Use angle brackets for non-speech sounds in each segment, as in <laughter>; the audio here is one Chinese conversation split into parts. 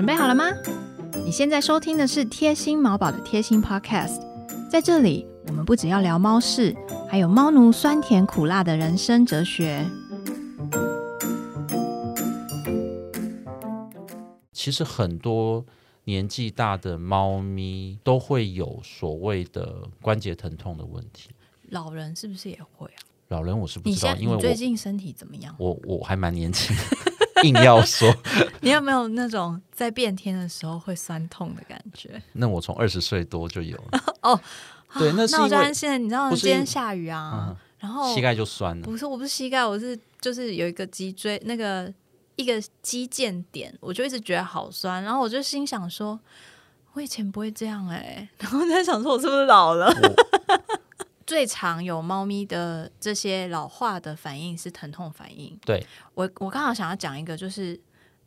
准备好了吗？你现在收听的是贴心毛宝的贴心 Podcast，在这里我们不只要聊猫事，还有猫奴酸甜苦辣的人生哲学。其实很多年纪大的猫咪都会有所谓的关节疼痛的问题。老人是不是也会啊？老人我是不知道，因为我最近身体怎么样？我我还蛮年轻，硬要说，<laughs> 你有没有那种在变天的时候会酸痛的感觉？那我从二十岁多就有了。<laughs> 哦，<laughs> 对，那是那我因为就安心了。你知道今天下雨啊，嗯然后膝盖就酸了。不是，我不是膝盖，我是就是有一个脊椎那个一个肌腱点，我就一直觉得好酸，然后我就心想说，我以前不会这样哎、然后在想说我是不是老了？我最常有猫咪的这些老化的反应是疼痛反应。对，我我刚好想要讲一个，就是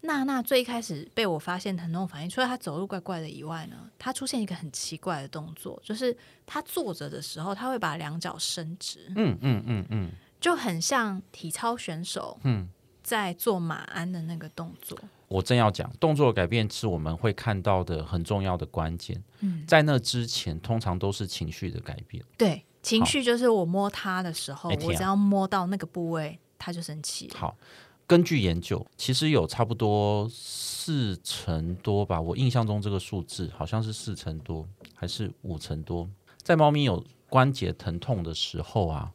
娜娜最一开始被我发现疼痛反应，除了她走路怪怪的以外呢，她出现一个很奇怪的动作，就是她坐着的时候，她会把两脚伸直，嗯嗯嗯嗯就很像体操选手嗯，在做马鞍的那个动作。我正要讲，动作改变是我们会看到的很重要的关键。嗯，在那之前，通常都是情绪的改变。对，情绪就是我摸它的时候，我只要摸到那个部位，它就生气。好，根据研究，其实有差不多四成多吧，我印象中这个数字好像是四成多，还是五成多，在猫咪有关节疼痛的时候啊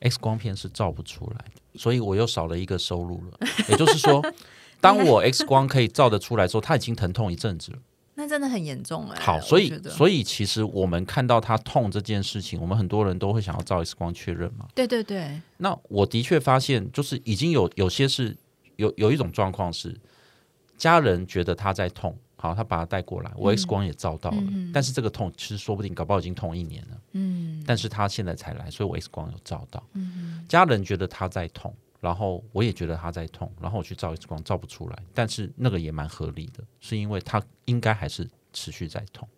，X 光片是照不出来的，所以我又少了一个收入了。也就是说，<laughs> 当我 X 光可以照得出来之后，它已经疼痛一阵子了。那真的很严重哎、好，所以所以其实我们看到他痛这件事情，我们很多人都会想要照 X 光确认嘛。对对对，那我的确发现，就是已经有有些是有有一种状况是，家人觉得他在痛，好，他把他带过来，我 X 光也照到了，嗯但是这个痛其实说不定搞不好已经痛一年了，嗯。但是他现在才来，所以我 X 光有照到。嗯家人觉得他在痛，然后我也觉得他在痛，然后我去照 X 光照不出来，但是那个也蛮合理的，是因为他应该还是持续在痛。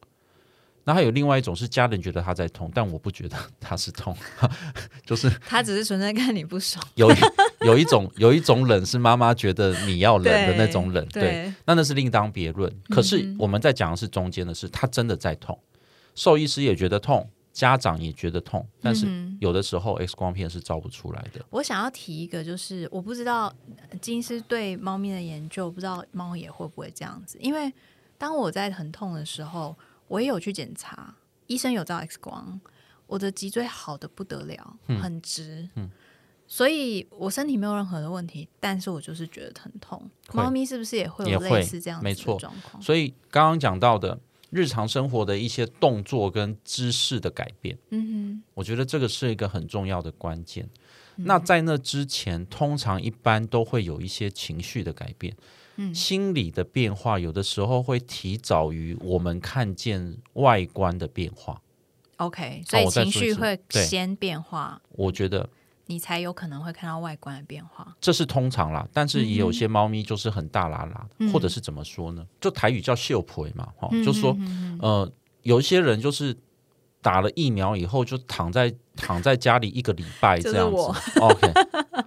那还有另外一种是家人觉得他在痛，但我不觉得他是痛，<laughs> 就是他只是纯粹看你不爽。有一有一种有一种冷是妈妈觉得你要冷的那种冷，对，对，那那是另当别论。可是我们在讲的是中间的是，他真的在痛，兽医师也觉得痛，家长也觉得痛，但是有的时候 X 光片是照不出来的。我想要提一个，就是我不知道呃金医师对猫咪的研究，不知道猫也会不会这样子。因为当我在很痛的时候，我也有去检查，医生有照 X 光，我的脊椎好的不得了，很直，嗯所以我身体没有任何的问题，但是我就是觉得疼痛。猫咪是不是也会有类似这样子的状况？所以刚刚讲到的日常生活的一些动作跟姿势的改变，嗯哼。我觉得这个是一个很重要的关键。哼，那在那之前，通常一般都会有一些情绪的改变，嗯。心理的变化，有的时候会提早于我们看见外观的变化。OK，所以情绪会先变化，我觉得你才有可能会看到外观的变化。这是通常啦，但是也有些猫咪就是很大拉拉，嗯或者是怎么说呢？就台语叫秀婆嘛，哈、嗯就说呃，有一些人就是打了疫苗以后就躺在躺在家里一个礼拜这样子。OK，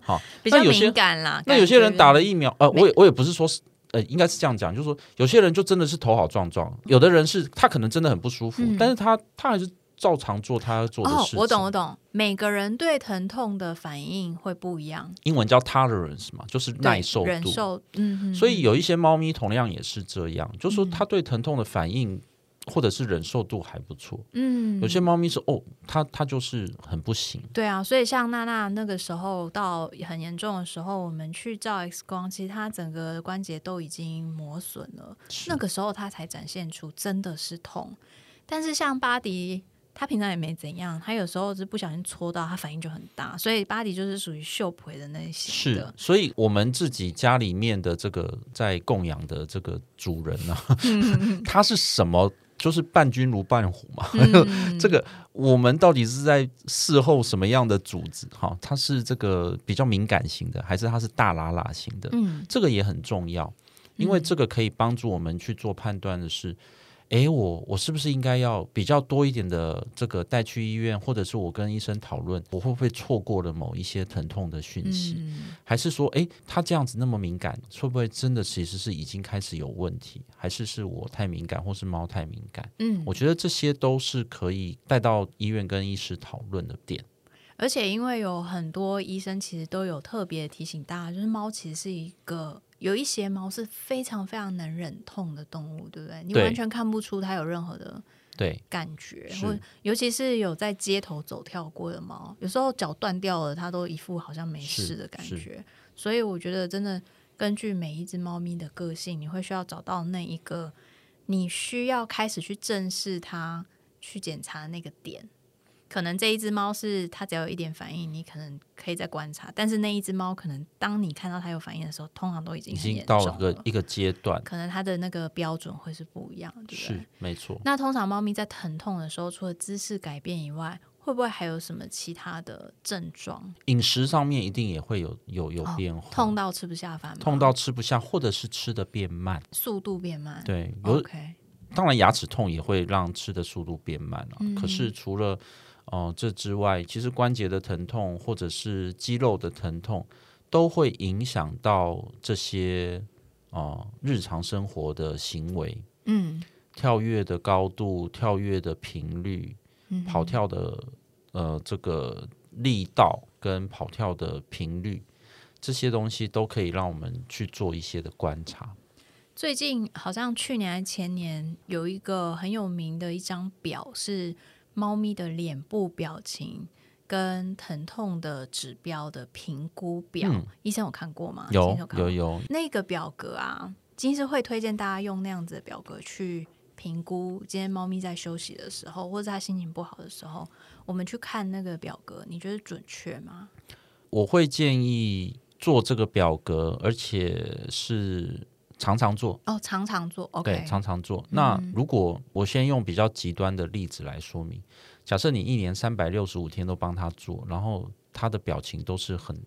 好，<laughs> 比较那有些敏感啦。那有些人打了疫苗，呃，我也我也不是说是。呃，应该是这样讲，就是说，有些人就真的是头好壮壮，有的人是他可能真的很不舒服，嗯但是他他还是照常做他要做的事，情。哦我懂我懂，每个人对疼痛的反应会不一样，英文叫 tolerance 嘛，就是耐受度。忍受，嗯哼，所以有一些猫咪同样也是这样，就是说嗯它对疼痛的反应或者是忍受度还不错。嗯，有些猫咪是哦，它它就是很不行。对啊，所以像娜娜那个时候到很严重的时候，我们去照 X 光，其实它整个关节都已经磨损了，那个时候它才展现出真的是痛。但是像巴迪，他平常也没怎样，他有时候是不小心戳到，他反应就很大，所以巴迪就是属于秀培的那一型是的，。所以我们自己家里面的这个在供养的这个主人呢、<laughs> 他是什么？就是伴君如伴虎嘛。<laughs> 嗯这个我们到底是在事后什么样的主子？哈，他是这个比较敏感型的，还是他是大拉拉型的？嗯这个也很重要，因为这个可以帮助我们去做判断的是，诶，我我是不是应该要比较多一点的这个带去医院，或者是我跟医生讨论，我会不会错过了某一些疼痛的讯息？嗯还是说，诶，他这样子那么敏感，会不会真的其实是已经开始有问题？还是是我太敏感，或是猫太敏感？嗯，我觉得这些都是可以带到医院跟医师讨论的点。而且因为有很多医生其实都有特别提醒大家，就是猫其实是一个有一些猫是非常非常能忍痛的动物，对不对？你完全看不出它有任何的对，感觉，是或尤其是有在街头走跳过的猫，有时候脚断掉了，它都一副好像没事的感觉。所以我觉得真的根据每一只猫咪的个性，你会需要找到那一个你需要开始去正视它、去检查的那个点。可能这一只猫是它只要有一点反应，你可能可以再观察，但是那一只猫可能当你看到它有反应的时候，通常都已经已经到了，一个一个阶段，可能它的那个标准会是不一样的，对不对？是没错。那通常猫咪在疼痛的时候，除了姿势改变以外，会不会还有什么其他的症状？饮食上面一定也会有有有哦变化，痛到吃不下饭吗？痛到吃不下，或者是吃的变慢。速度变慢？对，有、，OK，当然牙齿痛也会让吃的速度变慢了、嗯可是除了哦、呃这之外，其实关节的疼痛或者是肌肉的疼痛，都会影响到这些哦、呃日常生活的行为，嗯跳跃的高度、跳跃的频率、嗯，跑跳的呃这个力道跟跑跳的频率。这些东西都可以让我们去做一些的观察。最近好像去年还前年有一个很有名的一张表，是猫咪的脸部表情跟疼痛的指标的评估表。嗯医生有看过吗？有有有，那个表格啊，金是会推荐大家用那样子的表格去评估今天猫咪在休息的时候，或者它心情不好的时候，我们去看那个表格，你觉得准确吗？我会建议做这个表格，而且是常常做。哦，常常做，OK，对，常常做。那如果我先用比较极端的例子来说明，假设你一年三百六十五天都帮他做，然后他的表情都是很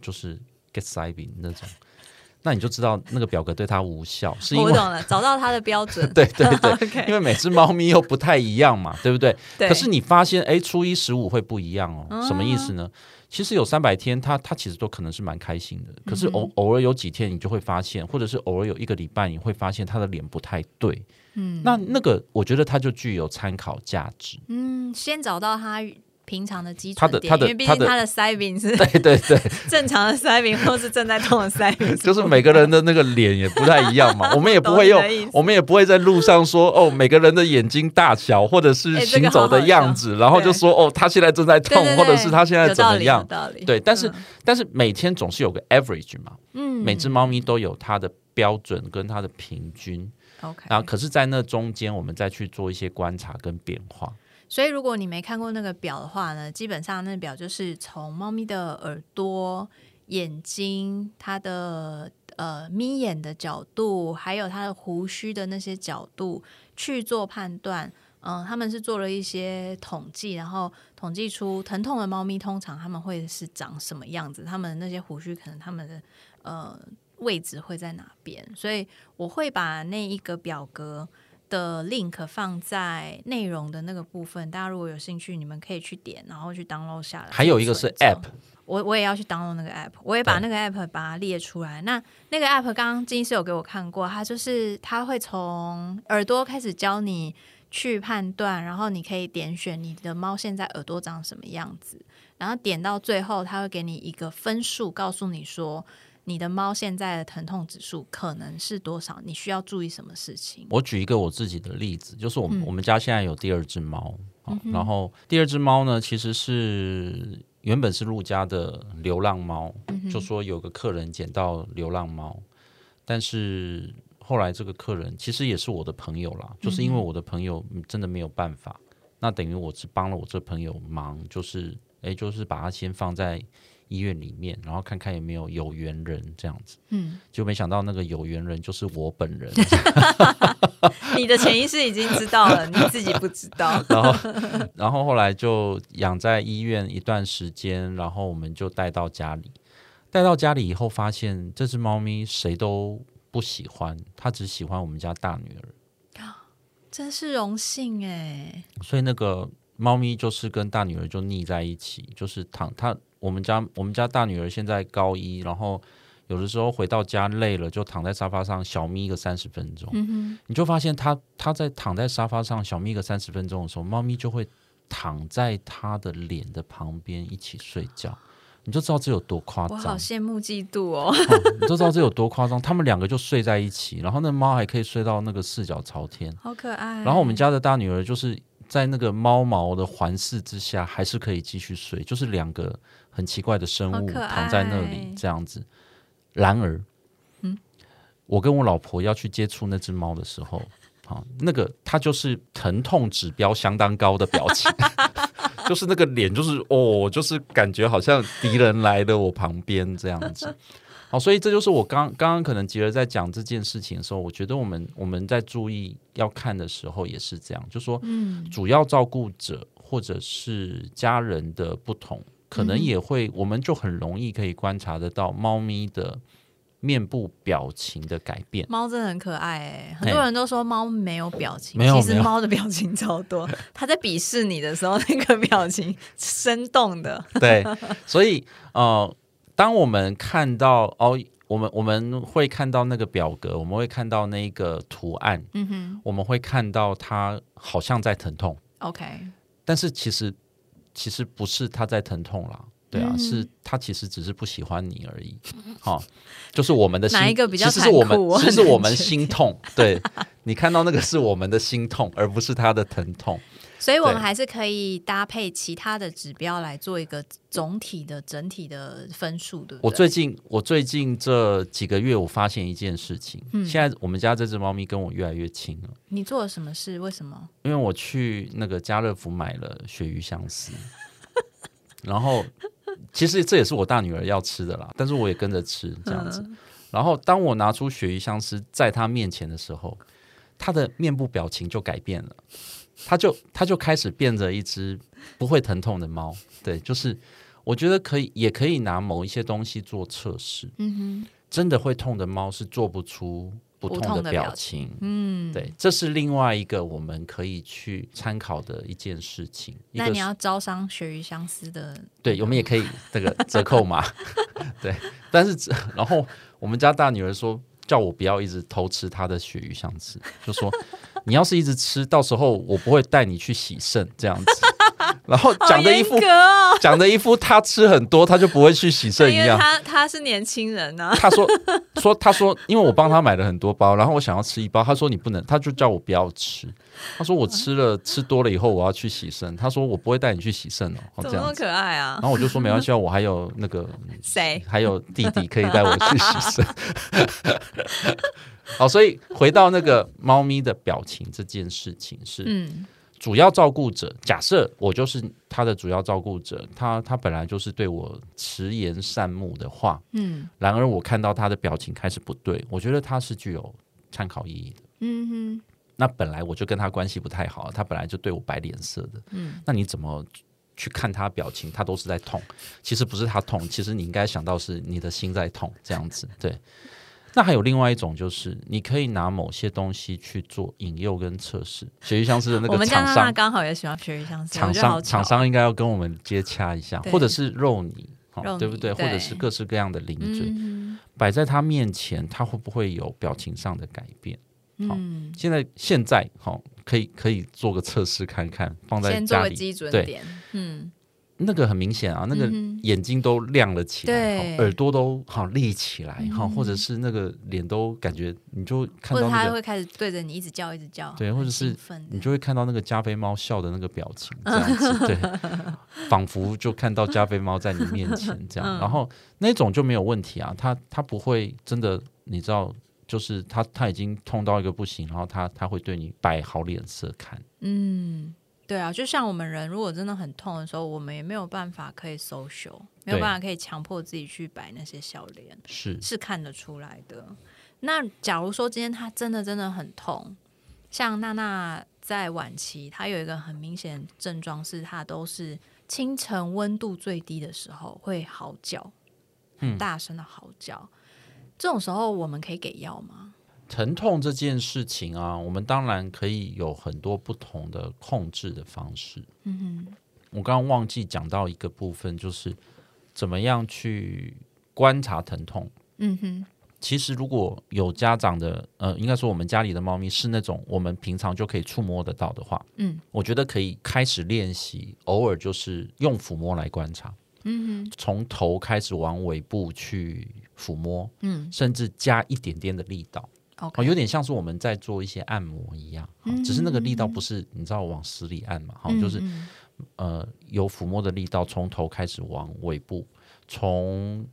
就是 get saving 那种，<laughs> 那你就知道那个表格对他无效，<laughs> 是因为我懂了，找到他的标准，<laughs> 对对对因为每只猫咪又不太一样嘛，对不对？对，可是你发现，哎，初一十五会不一样哦，什么意思呢？其实有三百天，他他其实都可能是蛮开心的，可是偶偶尔有几天你就会发现，或者是偶尔有一个礼拜你会发现他的脸不太对，嗯，那那个我觉得它就具有参考价值，嗯，先找到它平常的基它的它的准点因为毕竟它的腮饼是对对对，<laughs> 正常的腮饼，或是正在痛的腮饼，<laughs> 就是每个人的那个脸也不太一样嘛，<laughs> 我们也不会用我们也不会在路上说哦，每个人的眼睛大小或者是行走的样子，然后就说哦，他现在正在痛，或者是他现在怎么样。有？道理，对，但是、嗯。但是每天总是有个 average 嘛，嗯。每只猫咪都有它的标准跟它的平均，OK，然后可是，在那中间我们再去做一些观察跟变化。所以，如果你没看过那个表的话呢，基本上那表就是从猫咪的耳朵、眼睛、它的呃眯眼的角度，还有它的胡须的那些角度去做判断。嗯，他们是做了一些统计，然后统计出疼痛的猫咪通常他们会是长什么样子，他们那些胡须可能他们的呃位置会在哪边，所以我会把那一个表格的 link 放在内容的那个部分，大家如果有兴趣，你们可以去点，然后去 download 下来。还有一个是 app，我我也要去 download 那个 app，我也把那个 app 把它列出来。那那个 app 刚刚金师有给我看过，它就是它会从耳朵开始教你去判断，然后你可以点选你的猫现在耳朵长什么样子，然后点到最后，它会给你一个分数，告诉你说你的猫现在的疼痛指数可能是多少，你需要注意什么事情。我举一个我自己的例子，就是我们、嗯。我们家现在有第二只猫，好然后第二只猫呢，其实是原本是陆家的流浪猫，嗯就说有个客人捡到流浪猫，但是后来这个客人其实也是我的朋友啦，就是因为我的朋友真的没有办法，那等于我只帮了我这朋友忙，就是诶，就是把它先放在医院里面，然后看看有没有有缘人这样子，嗯，就没想到那个有缘人就是我本人。<laughs> 你的潜意识已经知道了，你自己不知道。<laughs> 然后，然后后来就养在医院一段时间，然后我们就带到家里。带到家里以后，发现这只猫咪谁都不喜欢，它只喜欢我们家大女儿。<gasps> 真是荣幸哎。所以那个猫咪就是跟大女儿就腻在一起，就是躺它。我们家我们家大女儿现在高一，然后有的时候回到家累了，就躺在沙发上小眯个三十分钟。嗯你就发现她她在躺在沙发上小眯个三十分钟的时候，猫咪就会躺在她的脸的旁边一起睡觉。<laughs> 你就知道这有多夸张，我好，羡慕嫉妒哦。哦你就知道这有多夸张。他们两个就睡在一起，然后那猫还可以睡到那个四脚朝天。好可爱。然后我们家的大女儿就是在那个猫毛的环视之下，还是可以继续睡，就是两个很奇怪的生物躺在那里这样子。然而，嗯我跟我老婆要去接触那只猫的时候，<laughs> 好，那个它就是疼痛指标相当高的表情。<laughs> <laughs> 就是那个脸，就是哦，就是感觉好像敌人来了我旁边这样子。好，所以这就是我刚刚刚可能吉儿在讲这件事情的时候，我觉得我们我们在注意要看的时候也是这样，就说嗯主要照顾者或者是家人的不同，可能也会，我们就很容易可以观察得到猫咪的面部表情的改变。猫真的很可爱哎，很多人都说猫没有表情，没有其实猫的表情超多。<laughs> 它在鄙视你的时候，那个表情生动的。<laughs> 对，<laughs> 所以呃，当我们看到哦，我们我们会看到那个表格，我们会看到那个图案，嗯哼我们会看到它好像在疼痛，，OK，但是其实其实不是他在疼痛啦。对啊，嗯是他其实只是不喜欢你而已，好、就是我们的心，哪一个比较其实是我们其实是我们 <laughs> 心痛，对你看到那个是我们的心痛，而不是他的疼痛。所以我们还是可以搭配其他的指标来做一个总体的整体的分数，对不对？我最近我最近这几个月，我发现一件事情，嗯现在我们家这只猫咪跟我越来越亲了，你做了什么事？为什么？因为我去那个家乐福买了鳕鱼香丝，<laughs> 然后其实这也是我大女儿要吃的啦，但是我也跟着吃这样子。嗯然后当我拿出鳕鱼香丝在她面前的时候，她的面部表情就改变了，她就它就开始变着一只不会疼痛的猫。对，就是我觉得可以，也可以拿某一些东西做测试。嗯哼真的会痛的猫是做不出不不痛的表表情。嗯，。对，这是另外一个我们可以去参考的一件事情。那你要招商鳕鱼相思的，对，我们也可以这个折扣嘛。<laughs> 对，但是然后我们家大女儿说，叫我不要一直偷吃他的鳕鱼香吃，就说 <laughs> 你要是一直吃，到时候我不会带你去洗肾这样子。然后好讲的一副 <laughs> 讲的一副他吃很多，他就不会去洗肾一样。他他是年轻人啊呢、他说 <laughs> 说他说，因为我帮他买了很多包，然后我想要吃一包，他说你不能，他就叫我不要吃。他说我吃了吃多了以后我要去洗肾，他说我不会带你去洗肾哦，这样。可爱啊然？后我就说没关系啊，我还有那个谁？<laughs> 还有弟弟可以带我去洗肾。好，所以回到那个猫咪的表情这件事情是，嗯主要照顾者，假设我就是他的主要照顾者，他他本来就是对我慈言善目的话，嗯然而我看到他的表情开始不对，我觉得他是具有参考意义的。嗯哼，那本来我就跟他关系不太好，他本来就对我摆脸色的，嗯，那你怎么去看他表情？他都是在痛，其实不是他痛，其实你应该想到是你的心在痛，这样子对。那还有另外一种，就是你可以拿某些东西去做引诱跟测试。鳕鱼相思的那个我们家厂商，娜娜刚好也喜欢鳕鱼相思，厂商厂巧商应该要跟我们接洽一下，或者是肉泥，对不对？或者是各式各样的零嘴，嗯摆在他面前，他会不会有表情上的改变？好嗯，现在现在好、可以可以做个测试看看，放在先做个家里，对基准点，嗯，那个很明显啊，那个眼睛都亮了起来，耳朵都好立起来，哈、嗯或者是那个脸都感觉你就看或者到那个，他会开始对着你一直叫，一直叫，对或者是你就会看到那个加菲猫笑的那个表情，这样子，<laughs> 对，仿佛就看到加菲猫在你面前 <laughs> 这样，嗯。然后那种就没有问题啊，它它不会真的，你知道。就是他，他已经痛到一个不行，然后他他会对你摆好脸色看，嗯，对啊，就像我们人如果真的很痛的时候，我们也没有办法可以 social，没有办法可以强迫自己去摆那些笑脸，是是看得出来的。那假如说今天他真的真的很痛，像娜娜在晚期，她有一个很明显的症状是，她都是清晨温度最低的时候会嚎叫，很嗯大声的嚎叫。这种时候我们可以给药吗？疼痛这件事情啊，我们当然可以有很多不同的控制的方式。嗯哼，我刚刚忘记讲到一个部分，就是怎么样去观察疼痛。嗯哼，其实如果有家长的，呃，应该说我们家里的猫咪是那种我们平常就可以触摸得到的话，嗯，我觉得可以开始练习，偶尔就是用抚摸来观察。嗯哼，从头开始往尾部去抚摸，嗯，甚至加一点点的力道。哦，有点像是我们在做一些按摩一样，只是那个力道不是你知道往死里按嘛，好，就是呃有抚摸的力道，从头开始往尾部，从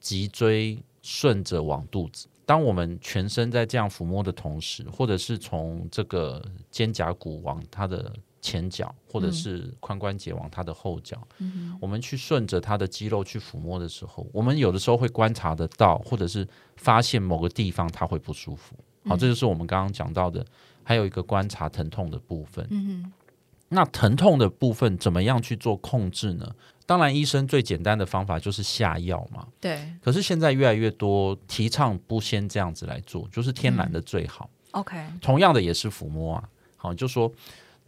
脊椎顺着往肚子。当我们全身在这样抚摸的同时，或者是从这个肩胛骨往它的。前脚或者是髋关节往它的后脚，我们去顺着它的肌肉去抚摸的时候，我们有的时候会观察得到，或者是发现某个地方它会不舒服。好，这就是我们刚刚讲到的，还有一个观察疼痛的部分。嗯那疼痛的部分怎么样去做控制呢？当然，医生最简单的方法就是下药嘛。对。可是现在越来越多提倡不先这样子来做，就是天然的最好。OK。同样的也是抚摸啊，好，就说。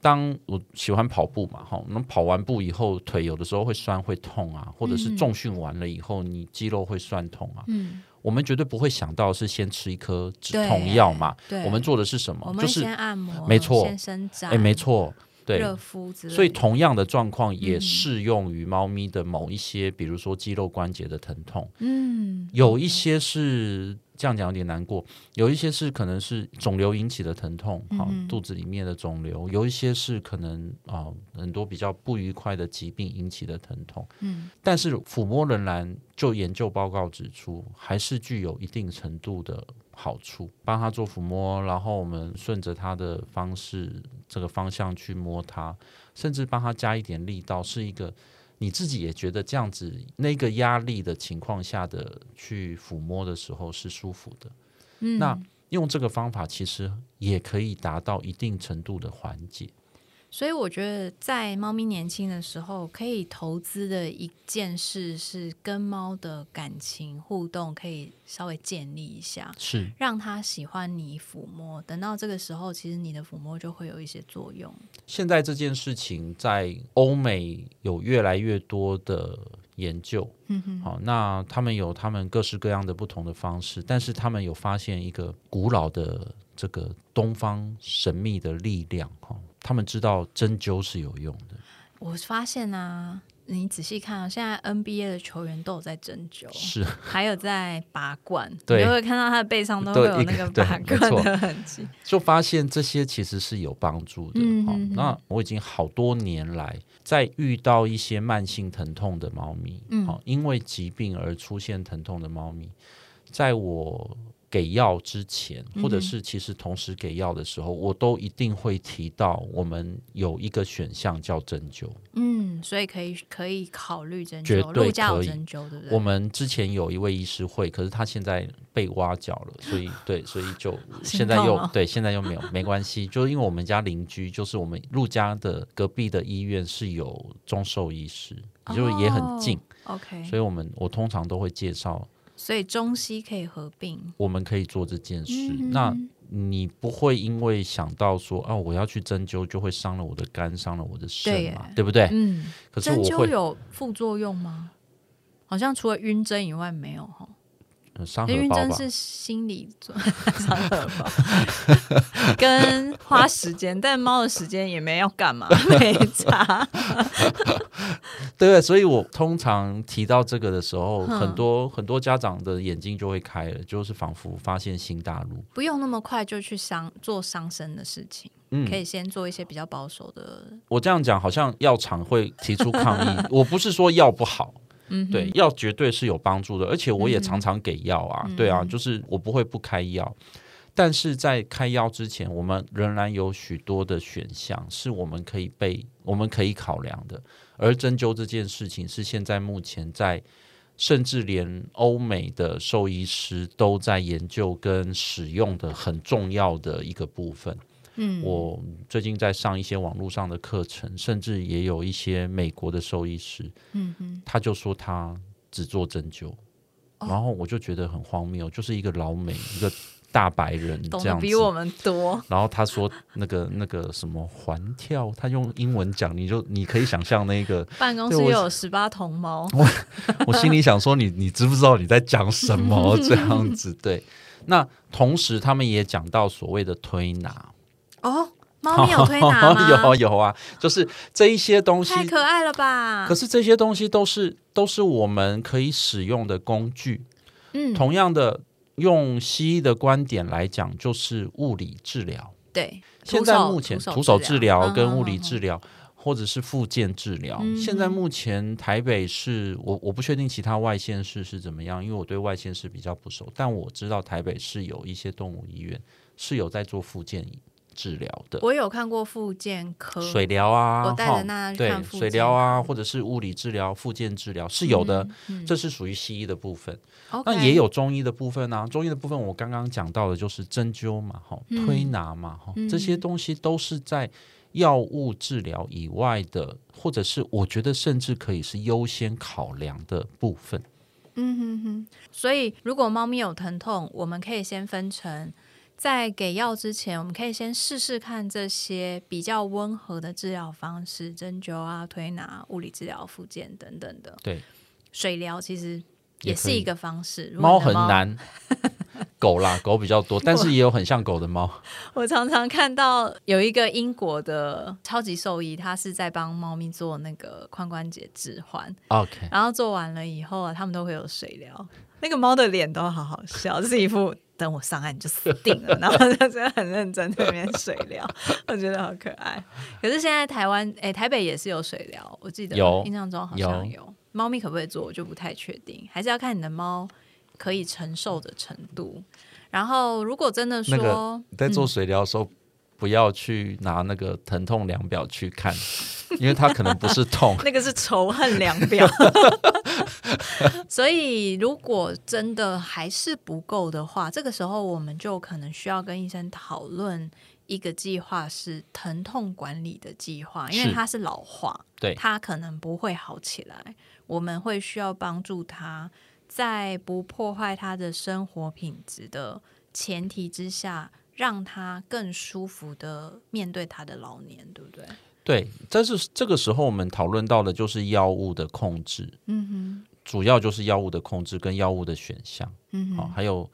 当我喜欢跑步嘛，哈，那跑完步以后腿有的时候会酸会痛啊，或者是重训完了以后你肌肉会酸痛啊，嗯，我们绝对不会想到是先吃一颗止痛药嘛，对，我们做的是什么？就是先按摩，没错，先伸展，哎，没错，对，热敷所以同样的状况也适用于猫咪的某一些，比如说肌肉关节的疼痛，嗯，有一些是。这样讲有点难过，有一些是可能是肿瘤引起的疼痛，好，肚子里面的肿瘤；有一些是可能啊，很多比较不愉快的疾病引起的疼痛。嗯，但是抚摸仍然就研究报告指出，还是具有一定程度的好处。帮他做抚摸，然后我们顺着他的方式这个方向去摸他，甚至帮他加一点力道，是一个。你自己也觉得这样子，那个压力的情况下的去抚摸的时候是舒服的。嗯，那用这个方法其实也可以达到一定程度的缓解。所以我觉得，在猫咪年轻的时候，可以投资的一件事是跟猫的感情互动，可以稍微建立一下，是让它喜欢你抚摸。等到这个时候，其实你的抚摸就会有一些作用。现在这件事情在欧美有越来越多的研究，嗯哼，好，那他们有他们各式各样的不同的方式，但是他们有发现一个古老的这个东方神秘的力量，哈。他们知道针灸是有用的。我发现啊，你仔细看啊，现在 NBA 的球员都有在针灸，是还有在拔罐，<laughs> 对，你会看到他的背上都会有那个拔罐的痕迹，就发现这些其实是有帮助的。嗯，那我已经好多年来，在遇到一些慢性疼痛的猫咪，嗯，因为疾病而出现疼痛的猫咪，在我。给药之前，或者是其实同时给药的时候，我都一定会提到我们有一个选项叫针灸。嗯，所以可以可以考虑针灸，绝对可以针灸，对不对？我们之前有一位医师会，可是他现在被挖角了，所以 <laughs> 对，所以就现在又对，现在又没有，没关系，<laughs> 就是因为我们家邻居，就是我们陆家的隔壁的医院是有中兽医师，就是也很近。OK，所以我们我通常都会介绍。所以中西可以合并，我们可以做这件事。那你不会因为想到说啊，我要去针灸，就会伤了我的肝，伤了我的肾嘛？对不对？嗯。可是针灸有副作用吗？好像除了晕针以外没有哈。因为真是心理 <laughs> 伤荷包，跟花时间，但猫的时间也没要干嘛，<laughs> 没差。对，所以我通常提到这个的时候，很多很多家长的眼睛就会开了，就是仿佛发现新大陆。不用那么快就去伤做伤身的事情，嗯，可以先做一些比较保守的。我这样讲好像药厂会提出抗议，<laughs> 我不是说药不好。嗯，对，药绝对是有帮助的，而且我也常常给药啊，对啊，就是我不会不开药，但是在开药之前，我们仍然有许多的选项是我们可以被我们可以考量的，而针灸这件事情是现在目前在，甚至连欧美的兽医师都在研究跟使用的很重要的一个部分。嗯，我最近在上一些网络上的课程，甚至也有一些美国的兽医师，嗯哼，他就说他只做针灸，然后我就觉得很荒谬，就是一个老美，一个大白人懂这样比我们多。然后他说那个那个什么环跳，他用英文讲，你就你可以想象那个，<laughs> 办公室又有十八铜猫，<laughs> 我心里想说你你知不知道你在讲什么？<laughs> 这样子？对，那同时他们也讲到所谓的推拿，哦，猫咪有推拿吗？<laughs> 有有啊，就是这一些东西太可爱了吧！可是这些东西都是都是我们可以使用的工具。嗯，同样的，用西医的观点来讲，就是物理治疗。对，现在目前徒徒手治疗跟物理嗯治疗，或者是复健治疗，嗯现在目前台北市，我我不确定其他外县市是怎么样，因为我对外县市比较不熟，但我知道台北市有一些动物医院是有在做复健治疗的。我有看过复健科，水疗啊，我带着那对水疗啊，或者是物理治疗、复健治疗是有的，嗯嗯。这是属于西医的部分。那也有中医的部分啊，中医的部分我刚刚讲到的就是针灸嘛，哈，嗯。推拿嘛，哈，嗯。这些东西都是在药物治疗以外的，或者是我觉得甚至可以是优先考量的部分。嗯哼哼，所以如果猫咪有疼痛，我们可以先分成，在给药之前，我们可以先试试看这些比较温和的治疗方式，针灸啊、推拿、物理治疗、复健等等的。对，水疗其实也是一个方式。猫很难，狗啦，狗比较多，但是也有很像狗的猫。<laughs> 我常常看到有一个英国的超级兽医，他是在帮猫咪做那个髋关节置换，OK，然后做完了以后啊，他们都会有水疗。那个猫的脸都好好笑，就是一副等我上岸你就死定了，<laughs> 然后他真的很认真在那边水疗，<laughs> 我觉得好可爱。可是现在台湾，哎、台北也是有水疗，我记得有印象中好像有。猫咪可不可以做，我就不太确定，还是要看你的猫可以承受的程度。然后如果真的说，那个你在嗯做水疗的时候，不要去拿那个疼痛量表去看，<laughs> 因为它可能不是痛。<laughs> 那个是仇恨量表。<laughs> 所以，如果真的还是不够的话，这个时候我们就可能需要跟医生讨论一个计划，是疼痛管理的计划，因为是它是老化，对它可能不会好起来。我们会需要帮助他，在不破坏他的生活品质的前提之下，让他更舒服的面对他的老年，对不对？对，但是这个时候我们讨论到的就是药物的控制，嗯哼主要就是药物的控制跟药物的选项，哼，嗯好、哼，还有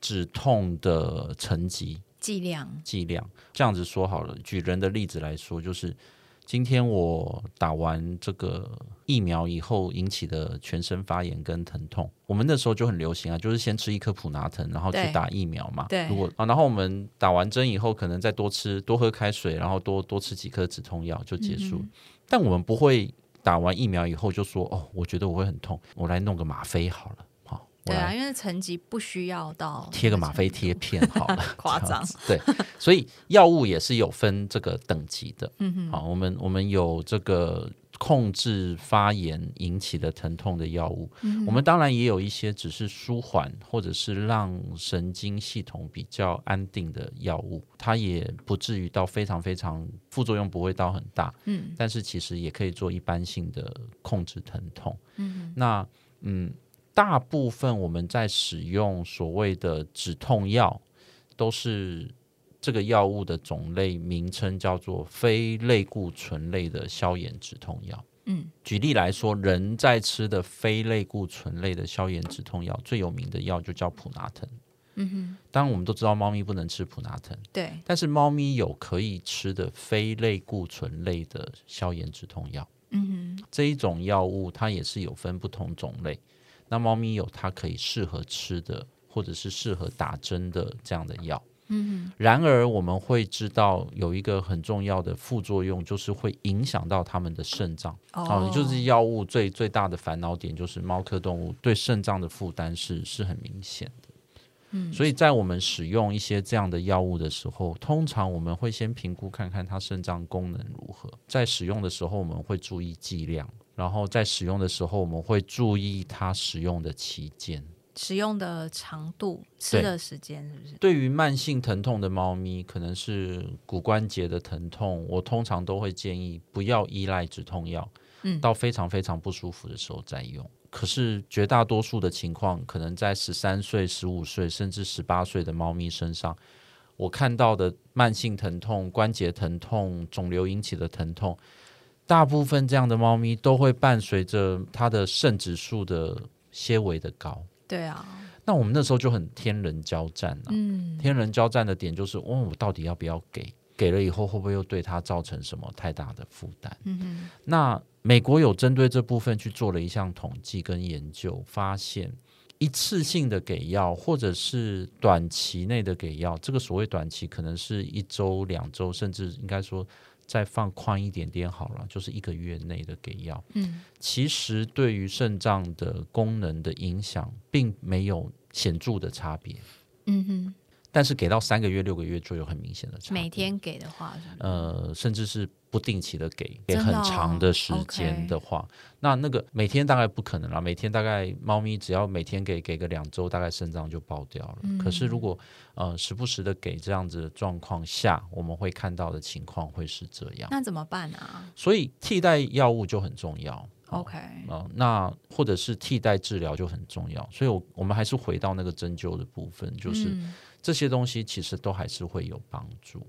止痛的层级剂量，剂量。这样子说好了，举人的例子来说，就是今天我打完这个疫苗以后引起的全身发炎跟疼痛，我们那时候就很流行啊，就是先吃一颗普拿疼，然后去打疫苗嘛。对如果啊，然后我们打完针以后，可能再多吃多喝开水，然后多多吃几颗止痛药就结束。嗯但我们不会打完疫苗以后就说哦，我觉得我会很痛，我来弄个吗啡好了。对啊，因为层级不需要到贴个吗啡贴，片好了。<laughs> 夸张。对，所以药物也是有分这个等级的。嗯哼，好，我们我们有这个控制发炎引起的疼痛的药物，嗯我们当然也有一些只是舒缓或者是让神经系统比较安定的药物，它也不至于到非常非常副作用不会到很大，嗯。但是其实也可以做一般性的控制疼痛。嗯那嗯，大部分我们在使用所谓的止痛药，都是这个药物的种类名称叫做非类固醇类的消炎止痛药。嗯举例来说，人在吃的非类固醇类的消炎止痛药，最有名的药就叫普拿疼。嗯哼，当然，我们都知道猫咪不能吃普拿疼，对，但是猫咪有可以吃的非类固醇类的消炎止痛药。嗯哼，这一种药物它也是有分不同种类。那猫咪有它可以适合吃的，或者是适合打针的这样的药。嗯然而，我们会知道有一个很重要的副作用，就是会影响到它们的肾脏。哼，哦，就是药物最最大的烦恼点，就是猫科动物对肾脏的负担是是很明显的。嗯所以在我们使用一些这样的药物的时候，通常我们会先评估看看它肾脏功能如何。在使用的时候，我们会注意剂量，然后在使用的时候，我们会注意它使用的期间。使用的长度、吃的时间是不是？对于慢性疼痛的猫咪，可能是骨关节的疼痛，我通常都会建议不要依赖止痛药，嗯到非常非常不舒服的时候再用。可是绝大多数的情况，可能在十三岁、十五岁甚至十八岁的猫咪身上，我看到的慢性疼痛、关节疼痛、肿瘤引起的疼痛，大部分这样的猫咪都会伴随着它的肾指数的些微的高。对啊，那我们那时候就很天人交战啊。嗯，天人交战的点就是，哦，我到底要不要给？给了以后会不会又对它造成什么太大的负担？嗯哼，那美国有针对这部分去做了一项统计跟研究，发现一次性的给药或者是短期内的给药，这个所谓短期可能是一周、两周，甚至应该说再放宽一点点好了，就是一个月内的给药。嗯，其实对于肾脏的功能的影响并没有显著的差别，嗯哼，但是给到三个月、六个月就有很明显的差别。每天给的话呃，甚至是不定期的给，给很长的时间的话，那那个每天大概不可能啦。每天大概猫咪只要每天给给个两周，大概肾脏就爆掉了。可是如果呃时不时的给这样子的状况下，我们会看到的情况会是这样。那怎么办啊所以替代药物就很重要。？OK，呃，那或者是替代治疗就很重要，所以我，我们还是回到那个针灸的部分，就是、嗯这些东西其实都还是会有帮助。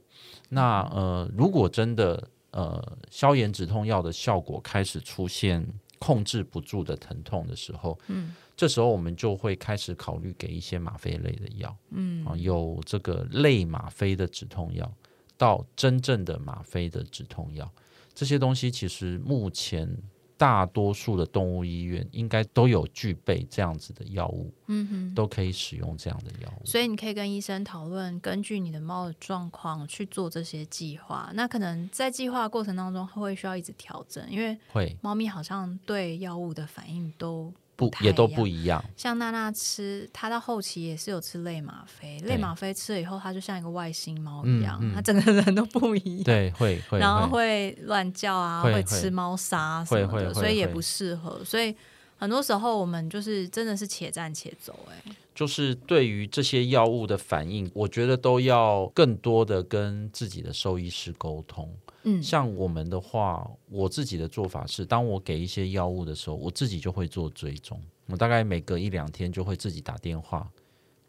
那呃，如果真的呃消炎止痛药的效果开始出现控制不住的疼痛的时候，嗯，这时候我们就会开始考虑给一些吗啡类的药，嗯。啊，有这个类吗啡的止痛药到真正的吗啡的止痛药，这些东西其实目前大多数的动物医院应该都有具备这样子的药物，嗯哼。都可以使用这样的药物。所以你可以跟医生讨论，根据你的猫的状况去做这些计划。那可能在计划过程当中会需要一直调整，因为会猫咪好像对药物的反应都不也都不一样，像娜娜吃，她到后期也是有吃类吗啡，对。类吗啡吃了以后，她就像一个外星猫嗯一样，嗯。它整个人都不一样。对，会 <laughs> 会然后会。会乱叫啊，会会吃猫砂什么的，所以也不适合。所以很多时候我们就是真的是且战且走、哎，就是对于这些药物的反应，我觉得都要更多的跟自己的兽医师沟通。嗯像我们的话，我自己的做法是，当我给一些药物的时候，我自己就会做追踪。我大概每隔一两天就会自己打电话，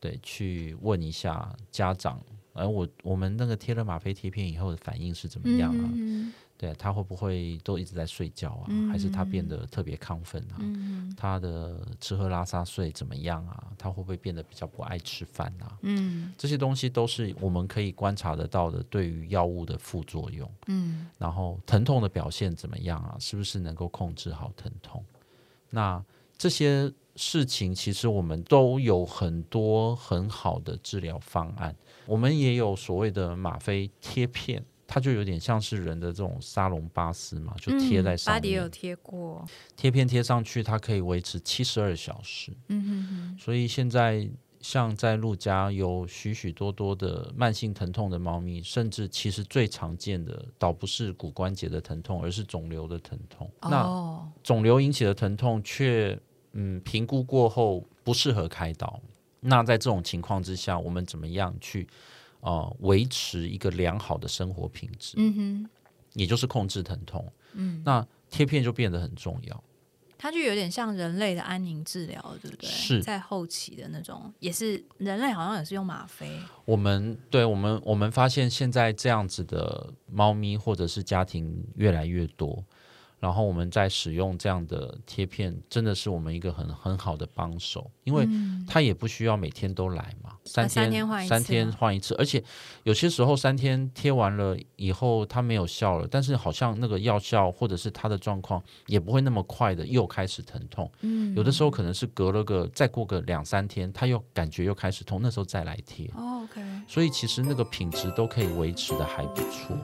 对，去问一下家长，而我我们那个贴了吗啡贴片以后的反应是怎么样啊？嗯对他会不会都一直在睡觉啊？嗯还是他变得特别亢奋啊？嗯他的吃喝拉撒睡怎么样啊？他会不会变得比较不爱吃饭啊？嗯这些东西都是我们可以观察得到的，对于药物的副作用。嗯然后疼痛的表现怎么样啊？是不是能够控制好疼痛？那这些事情其实我们都有很多很好的治疗方案。我们也有所谓的吗啡贴片，它就有点像是人的这种沙龙巴斯嘛，就贴在上面。巴迪有贴过，贴片贴上去，它可以维持七十二小时。嗯哼哼，所以现在像在陆家有许许多多的慢性疼痛的猫咪，甚至其实最常见的倒不是骨关节的疼痛，而是肿瘤的疼痛。那哦，肿瘤引起的疼痛却嗯评估过后不适合开刀。那在这种情况之下，我们怎么样去呃维持一个良好的生活品质，嗯哼，也就是控制疼痛？嗯，那贴片就变得很重要。它就有点像人类的安宁治疗，对不对？是在后期的那种，也是人类好像也是用吗啡，我们对我们我们发现现在这样子的猫咪或者是家庭越来越多，然后我们再使用这样的贴片，真的是我们一个很很好的帮手，因为它也不需要每天都来嘛，三天三天换一次三天换一次，而且有些时候三天贴完了以后它没有效了，但是好像那个药效或者是它的状况也不会那么快的又开始疼痛，嗯，有的时候可能是隔了个再过个两三天，它又感觉又开始痛，那时候再来贴。哦，OK，所以其实那个品质都可以维持的还不错。